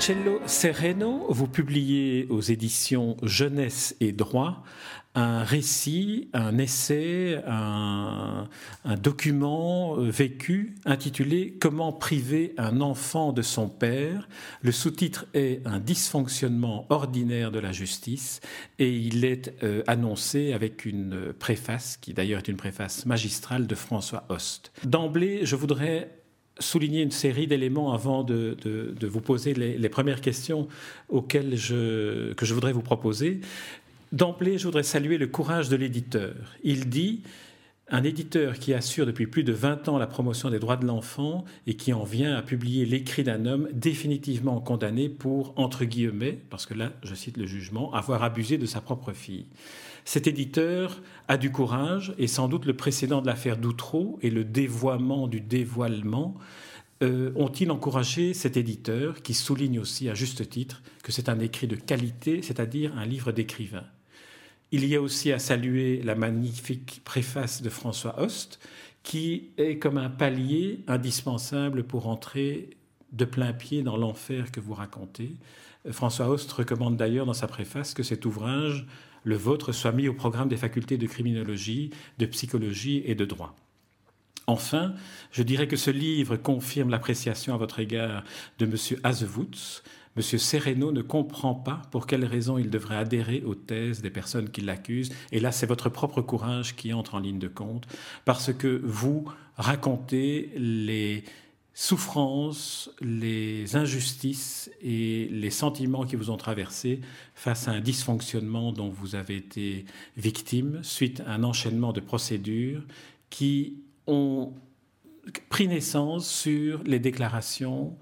Marcello Sereno, vous publiez aux éditions Jeunesse et Droit un récit, un essai, un, document euh, vécu intitulé Comment priver un enfant de son père. Le sous-titre est Un dysfonctionnement ordinaire de la justice et il est euh, annoncé avec une préface qui d'ailleurs est une préface magistrale de François Host. D'emblée, je voudrais souligner une série d'éléments avant de, vous poser les, premières questions auxquelles je, que je voudrais vous proposer. D'emblée, je voudrais saluer le courage de l'éditeur. Il dit un éditeur qui assure depuis plus de 20 ans la promotion des droits de l'enfant et qui en vient à publier l'écrit d'un homme définitivement condamné pour, entre guillemets, parce que là je cite le jugement, avoir abusé de sa propre fille. Cet éditeur a du courage et sans doute le précédent de l'affaire Doutreau et le dévoiement du dévoilement euh, ont-ils encouragé cet éditeur qui souligne aussi à juste titre que c'est un écrit de qualité, c'est-à-dire un livre d'écrivain? Il y a aussi à saluer la magnifique préface de François Host, qui est comme un palier indispensable pour entrer de plein pied dans l'enfer que vous racontez. François Host recommande d'ailleurs dans sa préface que cet ouvrage le vôtre soit mis au programme des facultés de criminologie, de psychologie et de droit. Enfin, je dirais que ce livre confirme l'appréciation à votre égard de M. Azewutz. M. Sereno ne comprend pas pour quelles raisons il devrait adhérer aux thèses des personnes qui l'accusent. Et là, c'est votre propre courage qui entre en ligne de compte, parce que vous racontez les souffrances, les injustices et les sentiments qui vous ont traversés face à un dysfonctionnement dont vous avez été victime suite à un enchaînement de procédures qui ont pris naissance sur les déclarations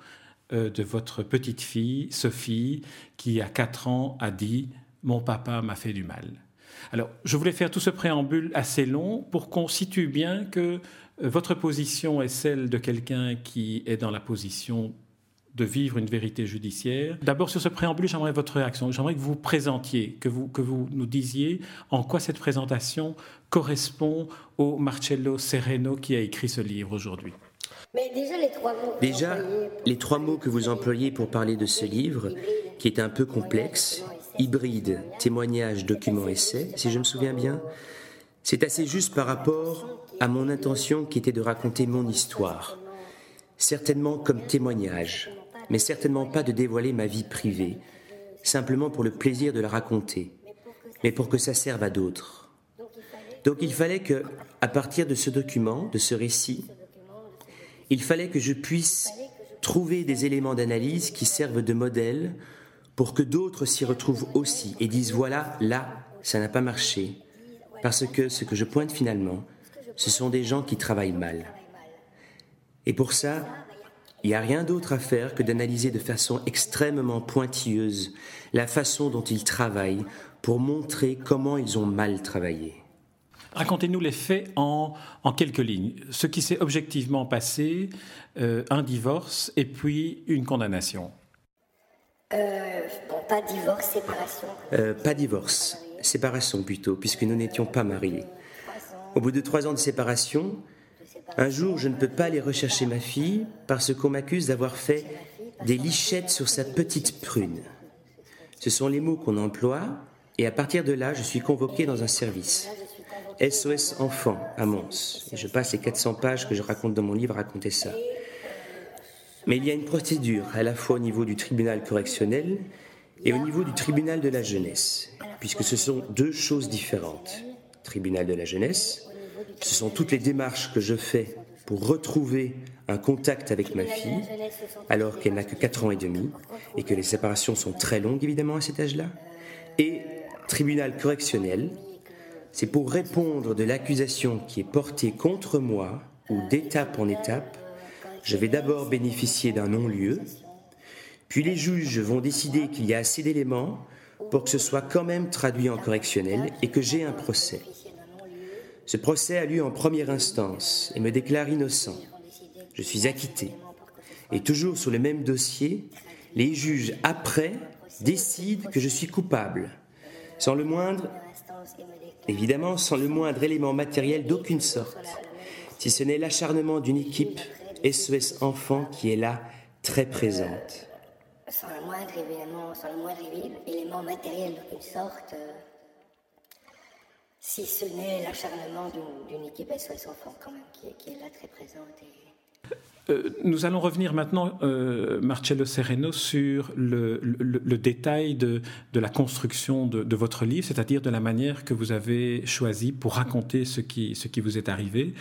euh, de votre petite fille, Sophie, qui à 4 ans a dit ⁇ Mon papa m'a fait du mal ⁇ alors, je voulais faire tout ce préambule assez long pour qu'on situe bien que votre position est celle de quelqu'un qui est dans la position de vivre une vérité judiciaire. D'abord, sur ce préambule, j'aimerais votre réaction. J'aimerais que vous présentiez, que vous, que vous nous disiez en quoi cette présentation correspond au Marcello Sereno qui a écrit ce livre aujourd'hui. Mais déjà, les trois mots. Déjà, les trois mots que vous employez pour parler de ce livre, qui est un peu complexe, hybride, témoignage, document, essai, si je me souviens bien, c'est assez juste par rapport à mon intention qui était de raconter mon histoire, certainement comme témoignage, mais certainement pas de dévoiler ma vie privée, simplement pour le plaisir de la raconter, mais pour que ça serve à d'autres. Donc il fallait que, à partir de ce document, de ce récit, il fallait que je puisse trouver des éléments d'analyse qui servent de modèle pour que d'autres s'y retrouvent aussi et disent voilà, là, ça n'a pas marché, parce que ce que je pointe finalement, ce sont des gens qui travaillent mal. Et pour ça, il n'y a rien d'autre à faire que d'analyser de façon extrêmement pointilleuse la façon dont ils travaillent pour montrer comment ils ont mal travaillé. Racontez-nous les faits en, quelques lignes. Ce qui s'est objectivement passé, euh, un divorce et puis une condamnation. Euh, bon, pas divorce, séparation. Euh, pas divorce, séparation plutôt, puisque nous n'étions pas mariés. Au bout de trois ans de séparation, un jour, je ne peux pas aller rechercher ma fille parce qu'on m'accuse d'avoir fait des lichettes sur sa petite prune. Ce sont les mots qu'on emploie et à partir de là, je suis convoqué dans un service. SOS Enfants à Mons. Je passe les 400 pages que je raconte dans mon livre à raconter ça. Mais il y a une procédure à la fois au niveau du tribunal correctionnel et au niveau du tribunal de la jeunesse, puisque ce sont deux choses différentes. Tribunal de la jeunesse, ce sont toutes les démarches que je fais pour retrouver un contact avec ma fille, alors qu'elle n'a que 4 ans et demi, et que les séparations sont très longues évidemment à cet âge-là. Et tribunal correctionnel, c'est pour répondre de l'accusation qui est portée contre moi, ou d'étape en étape, je vais d'abord bénéficier d'un non-lieu, puis les juges vont décider qu'il y a assez d'éléments pour que ce soit quand même traduit en correctionnel et que j'ai un procès. Ce procès a lieu en première instance et me déclare innocent. Je suis acquitté. Et toujours sur le même dossier, les juges après décident que je suis coupable, sans le moindre, évidemment, sans le moindre élément matériel d'aucune sorte, si ce n'est l'acharnement d'une équipe SOS Enfants qui est là, très présente sans le moindre sans le moindre élément matériel d'aucune sorte, euh, si ce n'est l'acharnement d'une équipe SOS Enfants quand même, qui est, là très présente. Euh, nous allons revenir maintenant, euh, Marcello Sereno, sur le, détail de, la construction de, votre livre, c'est-à-dire de la manière que vous avez choisi pour raconter ce qui, vous est arrivé.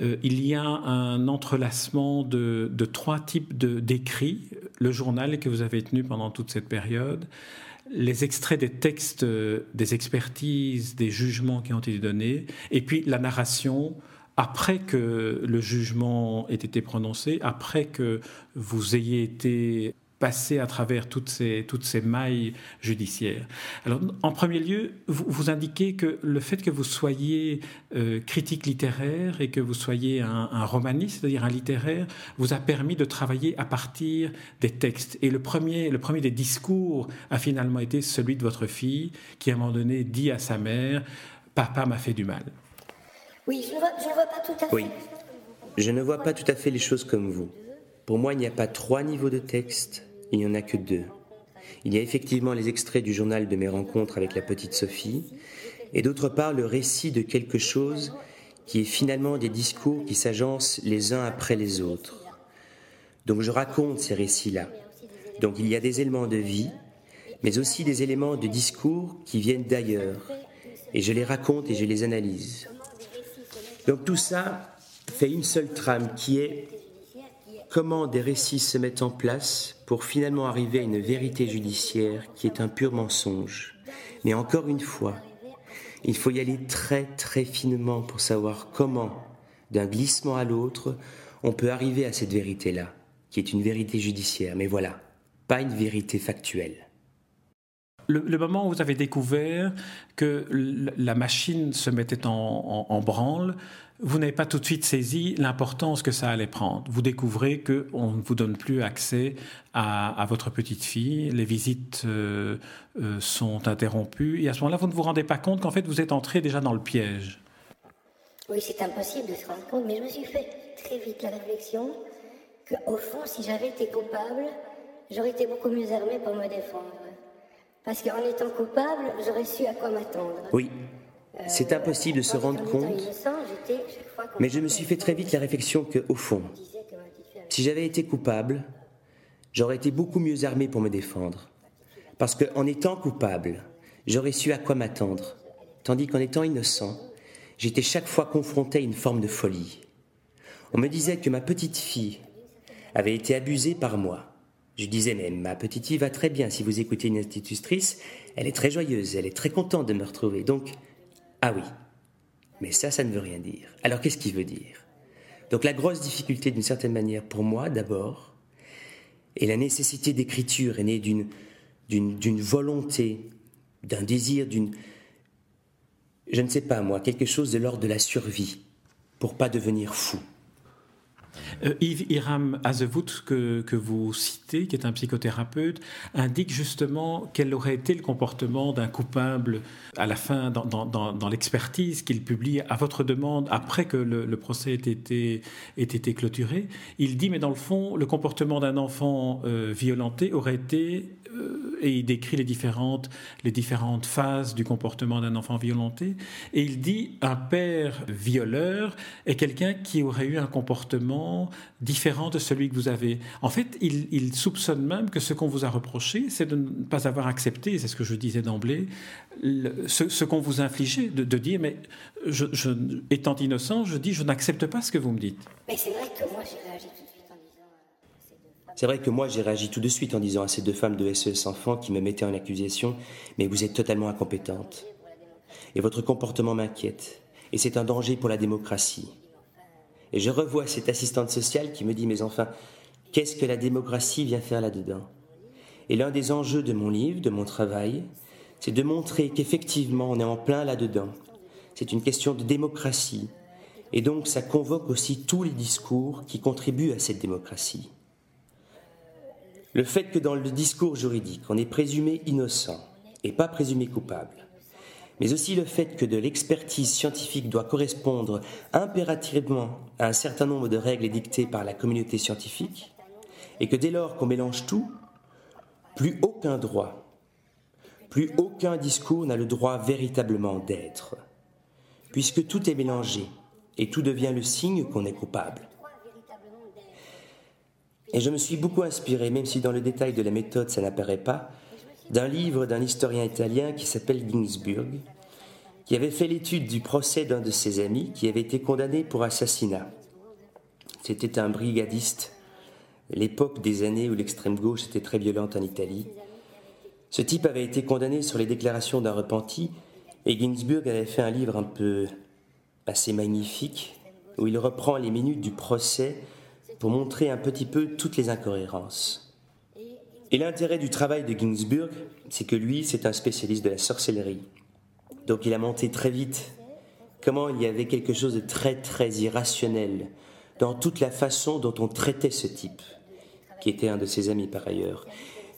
Euh, il y a un entrelacement de, trois types d'écrits, le journal que vous avez tenu pendant toute cette période, les extraits des textes, des expertises, des jugements qui ont été donnés, et puis la narration après que le jugement ait été prononcé, après que vous ayez été passé à travers toutes ces, toutes ces mailles judiciaires. Alors, en premier lieu, vous, indiquez que le fait que vous soyez euh, critique littéraire et que vous soyez un, un romaniste, c'est-à-dire un littéraire, vous a permis de travailler à partir des textes. Et le premier, le premier des discours a finalement été celui de votre fille, qui à un moment donné dit à sa mère, Papa m'a fait du mal. Oui, je ne vois, pas tout à fait. Pas tout à fait les choses comme vous. Pour moi, il n'y a pas trois niveaux de texte, il n'y en a que deux. Il y a effectivement les extraits du journal de mes rencontres avec la petite Sophie, et d'autre part le récit de quelque chose qui est finalement des discours qui s'agencent les uns après les autres. Donc je raconte ces récits-là. Donc il y a des éléments de vie, mais aussi des éléments de discours qui viennent d'ailleurs, et je les raconte et je les analyse. Donc tout ça fait une seule trame qui est comment des récits se mettent en place pour finalement arriver à une vérité judiciaire qui est un pur mensonge. Mais encore une fois, il faut y aller très très finement pour savoir comment, d'un glissement à l'autre, on peut arriver à cette vérité-là, qui est une vérité judiciaire. Mais voilà, pas une vérité factuelle. Le, moment où vous avez découvert que la machine se mettait en, branle, vous n'avez pas tout de suite saisi l'importance que ça allait prendre. Vous découvrez qu'on ne vous donne plus accès à, votre petite fille, les visites euh, euh, sont interrompues, et à ce moment-là, vous ne vous rendez pas compte qu'en fait, vous êtes entré déjà dans le piège. Oui, c'est impossible de se rendre compte, mais je me suis fait très vite la réflexion qu'au fond, si j'avais été coupable, j'aurais été beaucoup mieux armé pour me défendre. Parce qu'en étant coupable, j'aurais su à quoi m'attendre. Oui. C'est impossible de se rendre compte. Mais je me suis fait très vite la réflexion que, au fond, si j'avais été coupable, j'aurais été beaucoup mieux armé pour me défendre. Parce qu'en étant coupable, j'aurais su à quoi m'attendre. Tandis qu'en étant innocent, j'étais chaque fois confronté à une forme de folie. On me disait que ma petite fille avait été abusée par moi. Je disais, mais ma petite fille va très bien. Si vous écoutez une institutrice, elle est très joyeuse, elle est très contente de me retrouver. Donc, ah oui. Mais ça, ça ne veut rien dire. Alors, qu'est-ce qu'il veut dire? Donc, la grosse difficulté, d'une certaine manière, pour moi, d'abord, et la nécessité d'écriture est née d'une, d'une, volonté, d'un désir, d'une. Je ne sais pas, moi, quelque chose de l'ordre de la survie, pour pas devenir fou. Euh, Yves Hiram Azevout, que, que, vous citez, qui est un psychothérapeute, indique justement quel aurait été le comportement d'un coupable à la fin, dans, dans, dans, l'expertise qu'il publie à votre demande, après que le, procès ait été, été, clôturé. Il dit, mais dans le fond, le comportement d'un enfant euh, violenté aurait été et il décrit les différentes, les différentes phases du comportement d'un enfant violenté. Et il dit un père violeur est quelqu'un qui aurait eu un comportement différent de celui que vous avez. En fait, il, soupçonne même que ce qu'on vous a reproché, c'est de ne pas avoir accepté, c'est ce que je disais d'emblée, ce, qu'on vous infligeait, de, dire, mais étant innocent, je dis, je n'accepte pas ce que vous me dites. Mais c'est vrai que moi, j'ai réagi c'est vrai que moi j'ai réagi tout de suite en disant à ces deux femmes de SES Enfants qui me mettaient en accusation Mais vous êtes totalement incompétente. Et votre comportement m'inquiète. Et c'est un danger pour la démocratie. Et je revois cette assistante sociale qui me dit Mais enfin, qu'est-ce que la démocratie vient faire là-dedans? Et l'un des enjeux de mon livre, de mon travail, c'est de montrer qu'effectivement on est en plein là-dedans. C'est une question de démocratie. Et donc ça convoque aussi tous les discours qui contribuent à cette démocratie. Le fait que dans le discours juridique, on est présumé innocent et pas présumé coupable, mais aussi le fait que de l'expertise scientifique doit correspondre impérativement à un certain nombre de règles dictées par la communauté scientifique, et que dès lors qu'on mélange tout, plus aucun droit, plus aucun discours n'a le droit véritablement d'être, puisque tout est mélangé et tout devient le signe qu'on est coupable. Et je me suis beaucoup inspiré, même si dans le détail de la méthode ça n'apparaît pas, d'un livre d'un historien italien qui s'appelle Ginsburg, qui avait fait l'étude du procès d'un de ses amis qui avait été condamné pour assassinat. C'était un brigadiste, l'époque des années où l'extrême gauche était très violente en Italie. Ce type avait été condamné sur les déclarations d'un repenti, et Ginsburg avait fait un livre un peu assez magnifique, où il reprend les minutes du procès pour montrer un petit peu toutes les incohérences. Et l'intérêt du travail de Ginsburg, c'est que lui, c'est un spécialiste de la sorcellerie. Donc il a monté très vite comment il y avait quelque chose de très très irrationnel dans toute la façon dont on traitait ce type, qui était un de ses amis par ailleurs.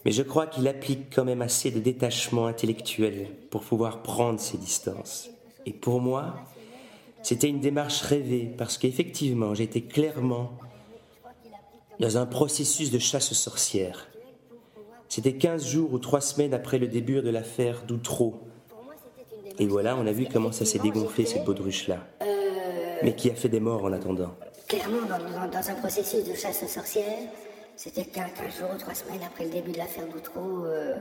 Mais je crois qu'il applique quand même assez de détachement intellectuel pour pouvoir prendre ses distances. Et pour moi, c'était une démarche rêvée parce qu'effectivement, j'étais clairement dans un processus de chasse aux sorcières. C'était 15 jours ou 3 semaines après le début de l'affaire d'Outreau. Et voilà, on a vu comment ça s'est dégonflé, cette baudruche-là. Mais qui a fait des morts en attendant. Clairement, dans, un processus de chasse aux sorcières, c'était 15 jours ou 3 semaines après le début de l'affaire d'Outreau. Euh,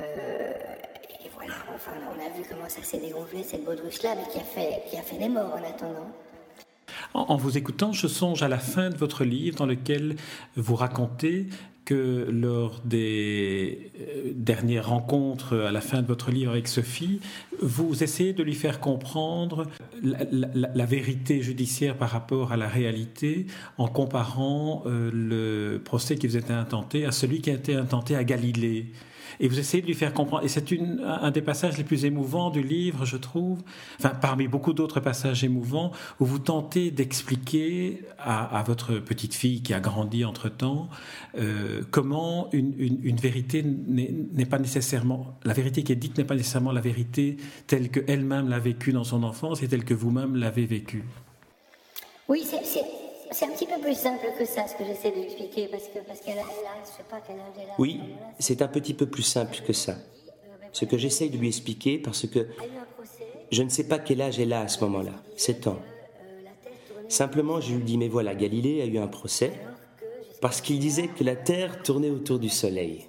euh, et voilà, enfin, on a vu comment ça s'est dégonflé, cette baudruche-là, mais qui a, fait, qui a fait des morts en attendant. En, vous écoutant, je songe à la fin de votre livre dans lequel vous racontez que lors des euh, dernières rencontres à la fin de votre livre avec Sophie, vous essayez de lui faire comprendre la, vérité judiciaire par rapport à la réalité en comparant euh, le procès qui vous était intenté à celui qui a été intenté à Galilée et vous essayez de lui faire comprendre. Et c'est un des passages les plus émouvants du livre, je trouve, parmi beaucoup d'autres passages émouvants, où vous tentez d'expliquer à, votre petite fille qui a grandi entre-temps euh, comment une, une, vérité n'est pas nécessairement, la vérité qui est dite n'est pas nécessairement la vérité telle qu'elle-même l'a vécue dans son enfance et telle que vous-même l'avez vécue. Oui, c'est c'est un petit peu plus simple que ça, ce que j'essaie de expliquer, parce que parce qu'elle a, je sais pas quelle âge elle a. Oui, c'est un petit peu plus simple que ça. Ce que j'essaie de lui expliquer, parce que je ne sais pas quel âge elle a à ce moment-là, 7 ans. Simplement, je lui dis, mais voilà, Galilée a eu un procès parce qu'il disait que la Terre tournait autour du Soleil.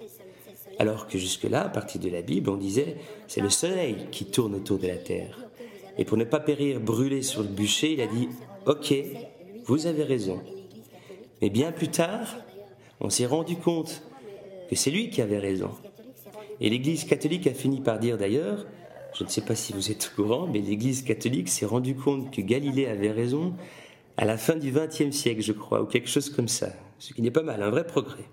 Alors que jusque-là, à partir de la Bible, on disait, c'est le Soleil qui tourne autour de la Terre. Et pour ne pas périr brûlé sur le bûcher, il a dit, ok, vous avez raison. Mais bien plus tard, on s'est rendu compte que c'est lui qui avait raison. Et l'Église catholique a fini par dire d'ailleurs, je ne sais pas si vous êtes au courant, mais l'Église catholique s'est rendu compte que Galilée avait raison à la fin du XXe siècle, je crois, ou quelque chose comme ça. Ce qui n'est pas mal, un vrai progrès.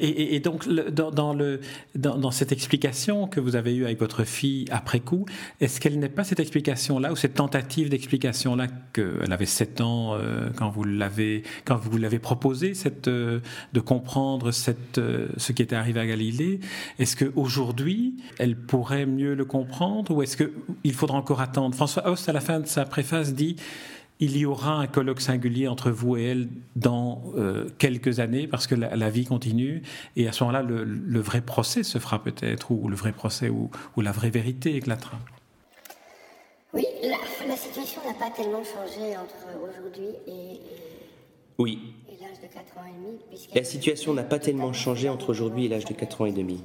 Et, donc, dans, le, dans, cette explication que vous avez eue avec votre fille après coup, est-ce qu'elle n'est pas cette explication-là ou cette tentative d'explication-là qu'elle avait 7 ans euh, quand vous l'avez quand proposé, cette, euh, de comprendre cette, euh, ce qui était arrivé à Galilée? Est-ce qu'aujourd'hui, elle pourrait mieux le comprendre ou est-ce qu'il faudra encore attendre? François Host, à la fin de sa préface, dit il y aura un colloque singulier entre vous et elle dans euh, quelques années parce que la, vie continue et à ce moment-là le, vrai procès se fera peut-être ou le vrai procès ou, la vraie vérité éclatera. Oui, la, situation n'a pas tellement changé entre aujourd'hui et, oui. l'âge de 4 ans et demi. La situation n'a pas tellement changé entre aujourd'hui et l'âge de 4 ans et demi,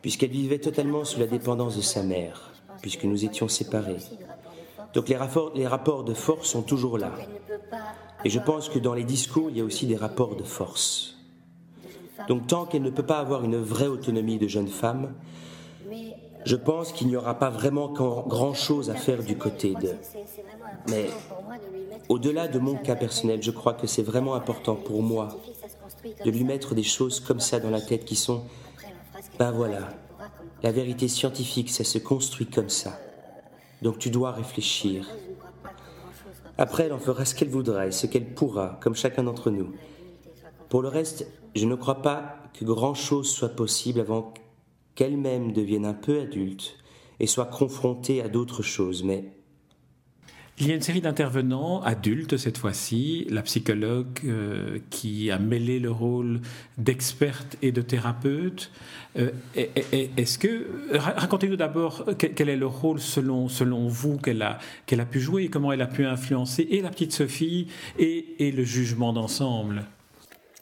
puisqu'elle vivait totalement sous la dépendance de sa mère, puisque nous étions séparés. Donc les rapports, de force sont toujours là. Et je pense que dans les discours, il y a aussi des rapports de force. Donc tant qu'elle ne peut pas avoir une vraie autonomie de jeune femme, je pense qu'il n'y aura pas vraiment grand-chose à faire du côté de. Mais au-delà de mon cas personnel, je crois que c'est vraiment important pour moi de lui mettre des choses comme ça dans la tête qui sont, ben voilà, La vérité scientifique, ça se construit comme ça. Donc tu dois réfléchir. Après, elle en fera ce qu'elle voudra et ce qu'elle pourra, comme chacun d'entre nous. Pour le reste, je ne crois pas que grand-chose soit possible avant qu'elle-même devienne un peu adulte et soit confrontée à d'autres choses, mais il y a une série d'intervenants adultes cette fois-ci, la psychologue euh, qui a mêlé le rôle d'experte et de thérapeute. Euh, est-ce que racontez-nous d'abord quel est le rôle selon selon vous qu'elle a qu'elle a pu jouer et comment elle a pu influencer et la petite Sophie et, et le jugement d'ensemble?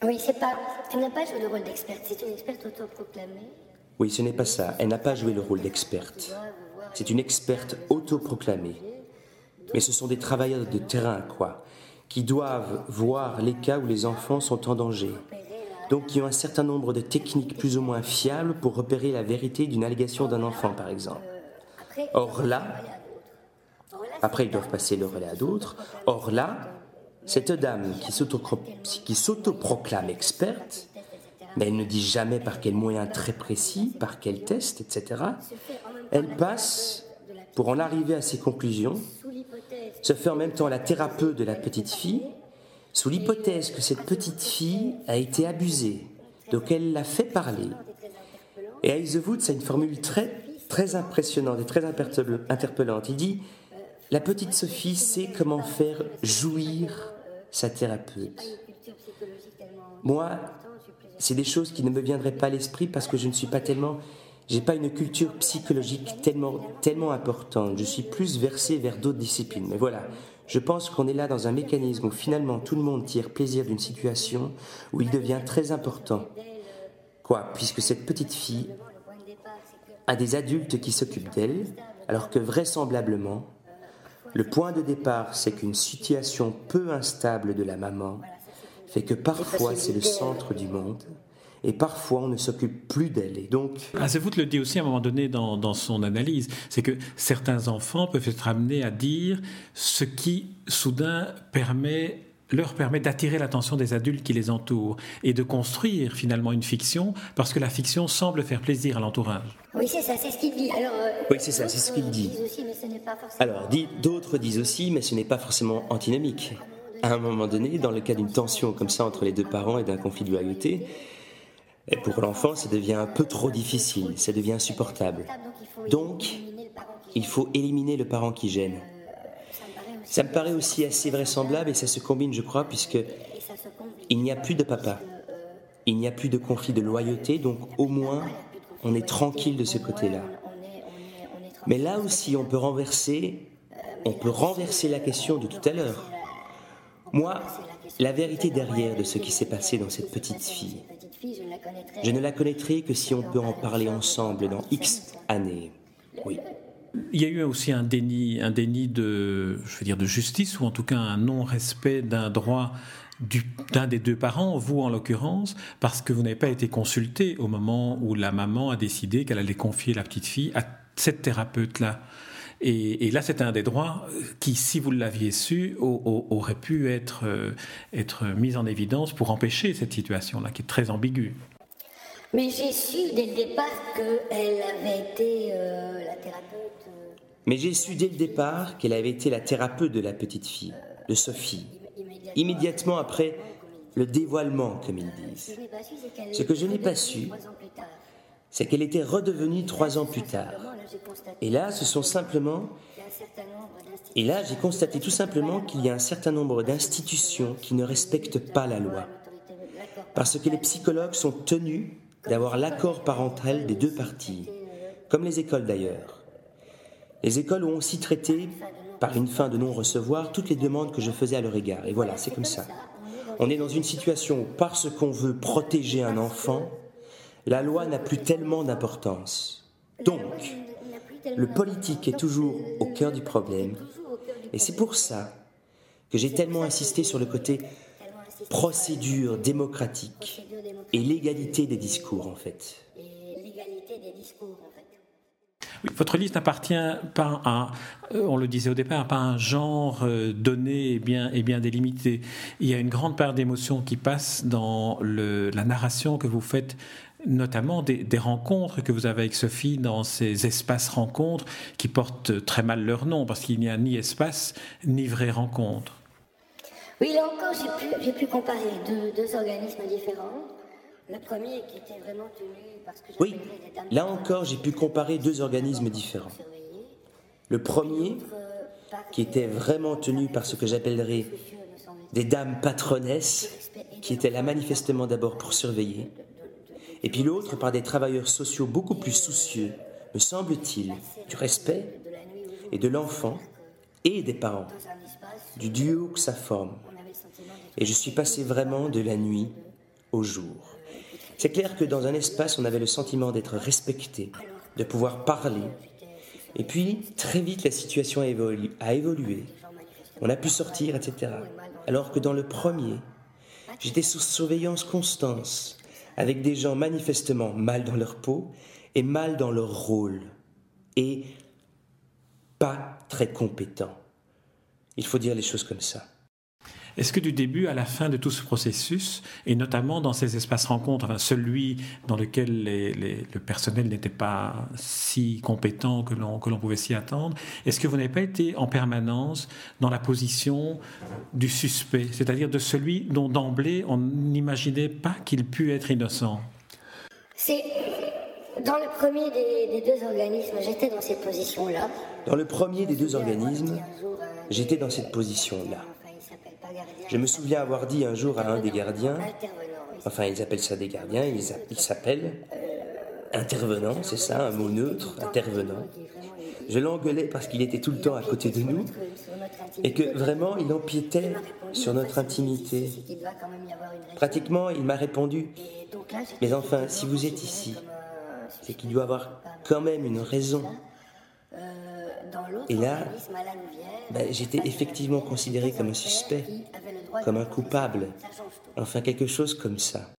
Oui, c'est pas. Elle n'a pas joué le rôle d'experte. C'est une experte autoproclamée. Oui, ce n'est pas ça. Elle n'a pas joué le rôle d'experte. C'est une experte autoproclamée mais ce sont des travailleurs de terrain, quoi, qui doivent voir les cas où les enfants sont en danger. Donc qui ont un certain nombre de techniques plus ou moins fiables pour repérer la vérité d'une allégation d'un enfant, par exemple. Or là, après ils doivent passer le relais à d'autres, or là, cette dame qui s'autoproclame experte, mais elle ne dit jamais par quel moyen très précis, par quel test, etc., elle passe, pour en arriver à ses conclusions, se fait en même temps la thérapeute de la petite fille, sous l'hypothèse que cette petite fille a été abusée, donc elle l'a fait parler. Et Woods a une formule très, très impressionnante et très interpellante. Il dit La petite Sophie sait comment faire jouir sa thérapeute. Moi, c'est des choses qui ne me viendraient pas à l'esprit parce que je ne suis pas tellement j'ai pas une culture psychologique tellement, tellement importante. Je suis plus versé vers d'autres disciplines. Mais voilà, je pense qu'on est là dans un mécanisme où finalement tout le monde tire plaisir d'une situation où il devient très important. Quoi? Puisque cette petite fille a des adultes qui s'occupent d'elle, alors que vraisemblablement, le point de départ, c'est qu'une situation peu instable de la maman fait que parfois c'est le centre du monde et parfois on ne s'occupe plus d'elle. Et donc, Azevout le dit aussi à un moment donné dans, dans son analyse, c'est que certains enfants peuvent être amenés à dire ce qui soudain permet leur permet d'attirer l'attention des adultes qui les entourent et de construire finalement une fiction parce que la fiction semble faire plaisir à l'entourage. Oui, c'est ça, c'est ce qu'il dit. Alors, euh, oui, c'est ça, c'est ce qu'il dit. Alors, d'autres disent aussi, mais ce n'est pas forcément antinomique. À un moment donné, dans le cas d'une tension comme ça entre les deux parents et d'un conflit de loyauté, et pour l'enfant, ça devient un peu trop difficile, ça devient insupportable. Donc, il faut éliminer le parent qui gêne. Ça me paraît aussi assez vraisemblable et ça se combine, je crois, puisque il n'y a plus de papa. Il n'y a plus de conflit de loyauté, donc au moins, on est tranquille de ce côté-là. Mais là aussi, on peut renverser, on peut renverser la question de tout à l'heure. Moi, la vérité derrière de ce qui s'est passé dans cette petite fille, je ne la connaîtrai que si on peut en parler ensemble dans X années. Oui. Il y a eu aussi un déni, un déni de, je veux dire, de justice, ou en tout cas un non-respect d'un droit d'un des deux parents, vous en l'occurrence, parce que vous n'avez pas été consulté au moment où la maman a décidé qu'elle allait confier la petite fille à cette thérapeute-là. Et, là, c'est un des droits qui, si vous l'aviez su, aurait pu être, euh, être mis en évidence pour empêcher cette situation-là, qui est très ambiguë. Mais j'ai su dès le départ qu'elle avait été euh, la thérapeute. Euh, Mais j'ai su dès le départ qu'elle avait été la thérapeute de la petite fille, de Sophie. Immédiatement après le dévoilement, comme ils disent. Ce que je n'ai pas su, c'est qu'elle était redevenue trois ans plus tard. Et là, ce sont simplement... Et là, j'ai constaté tout simplement qu'il y a un certain nombre d'institutions qui ne respectent pas la loi. Parce que les psychologues sont tenus d'avoir l'accord parental des deux parties, comme les écoles d'ailleurs. Les écoles ont aussi traité, par une fin de non-recevoir, toutes les demandes que je faisais à leur égard. Et voilà, c'est comme ça. On est dans une situation où, parce qu'on veut protéger un enfant, la loi n'a plus tellement d'importance. Donc, le politique est toujours au cœur du problème. Et c'est pour ça que j'ai tellement insisté sur le côté procédure démocratique et l'égalité des discours, en fait. Votre liste n'appartient pas à, euh, on le disait au départ, pas à un genre euh, donné et bien, et bien délimité. Il y a une grande part d'émotion qui passe dans le, la narration que vous faites notamment des, rencontres que vous avez avec Sophie dans ces espaces rencontres qui portent très mal leur nom parce qu'il n'y a ni espace ni vraie rencontre. Oui, là encore, j'ai pu, comparer deux, organismes différents. Le premier qui était vraiment tenu parce que Oui, là encore, j'ai pu comparer deux organismes différents. Le premier, qui était vraiment tenu par ce que j'appellerais des dames patronesses, qui étaient là manifestement d'abord pour surveiller, et puis l'autre par des travailleurs sociaux beaucoup plus soucieux, me semble-t-il, du respect et de l'enfant et des parents, du duo que ça forme. Et je suis passé vraiment de la nuit au jour. C'est clair que dans un espace, on avait le sentiment d'être respecté, de pouvoir parler. Et puis, très vite, la situation a évolué. A évolué. On a pu sortir, etc. Alors que dans le premier, j'étais sous surveillance constante, avec des gens manifestement mal dans leur peau et mal dans leur rôle, et pas très compétents. Il faut dire les choses comme ça. Est-ce que du début à la fin de tout ce processus, et notamment dans ces espaces rencontres, celui dans lequel le personnel n'était pas si compétent que l'on, que l'on pouvait s'y attendre, est-ce que vous n'avez pas été en permanence dans la position du suspect, c'est-à-dire de celui dont d'emblée on n'imaginait pas qu'il pût être innocent? C'est dans le premier des, des deux organismes, j'étais dans cette position-là. Dans le premier des deux organismes, j'étais dans cette position-là. Je me souviens avoir dit un jour à un des gardiens, enfin ils appellent ça des gardiens, ils s'appellent intervenant, c'est ça, un mot neutre, intervenant. Je l'engueulais parce qu'il était tout le temps à côté de nous et que vraiment il empiétait sur notre intimité. Pratiquement, il m'a répondu, mais enfin, si vous êtes ici, c'est qu'il doit avoir quand même une raison. Et là, ben, j'étais effectivement considéré comme un suspect comme un coupable, enfin quelque chose comme ça.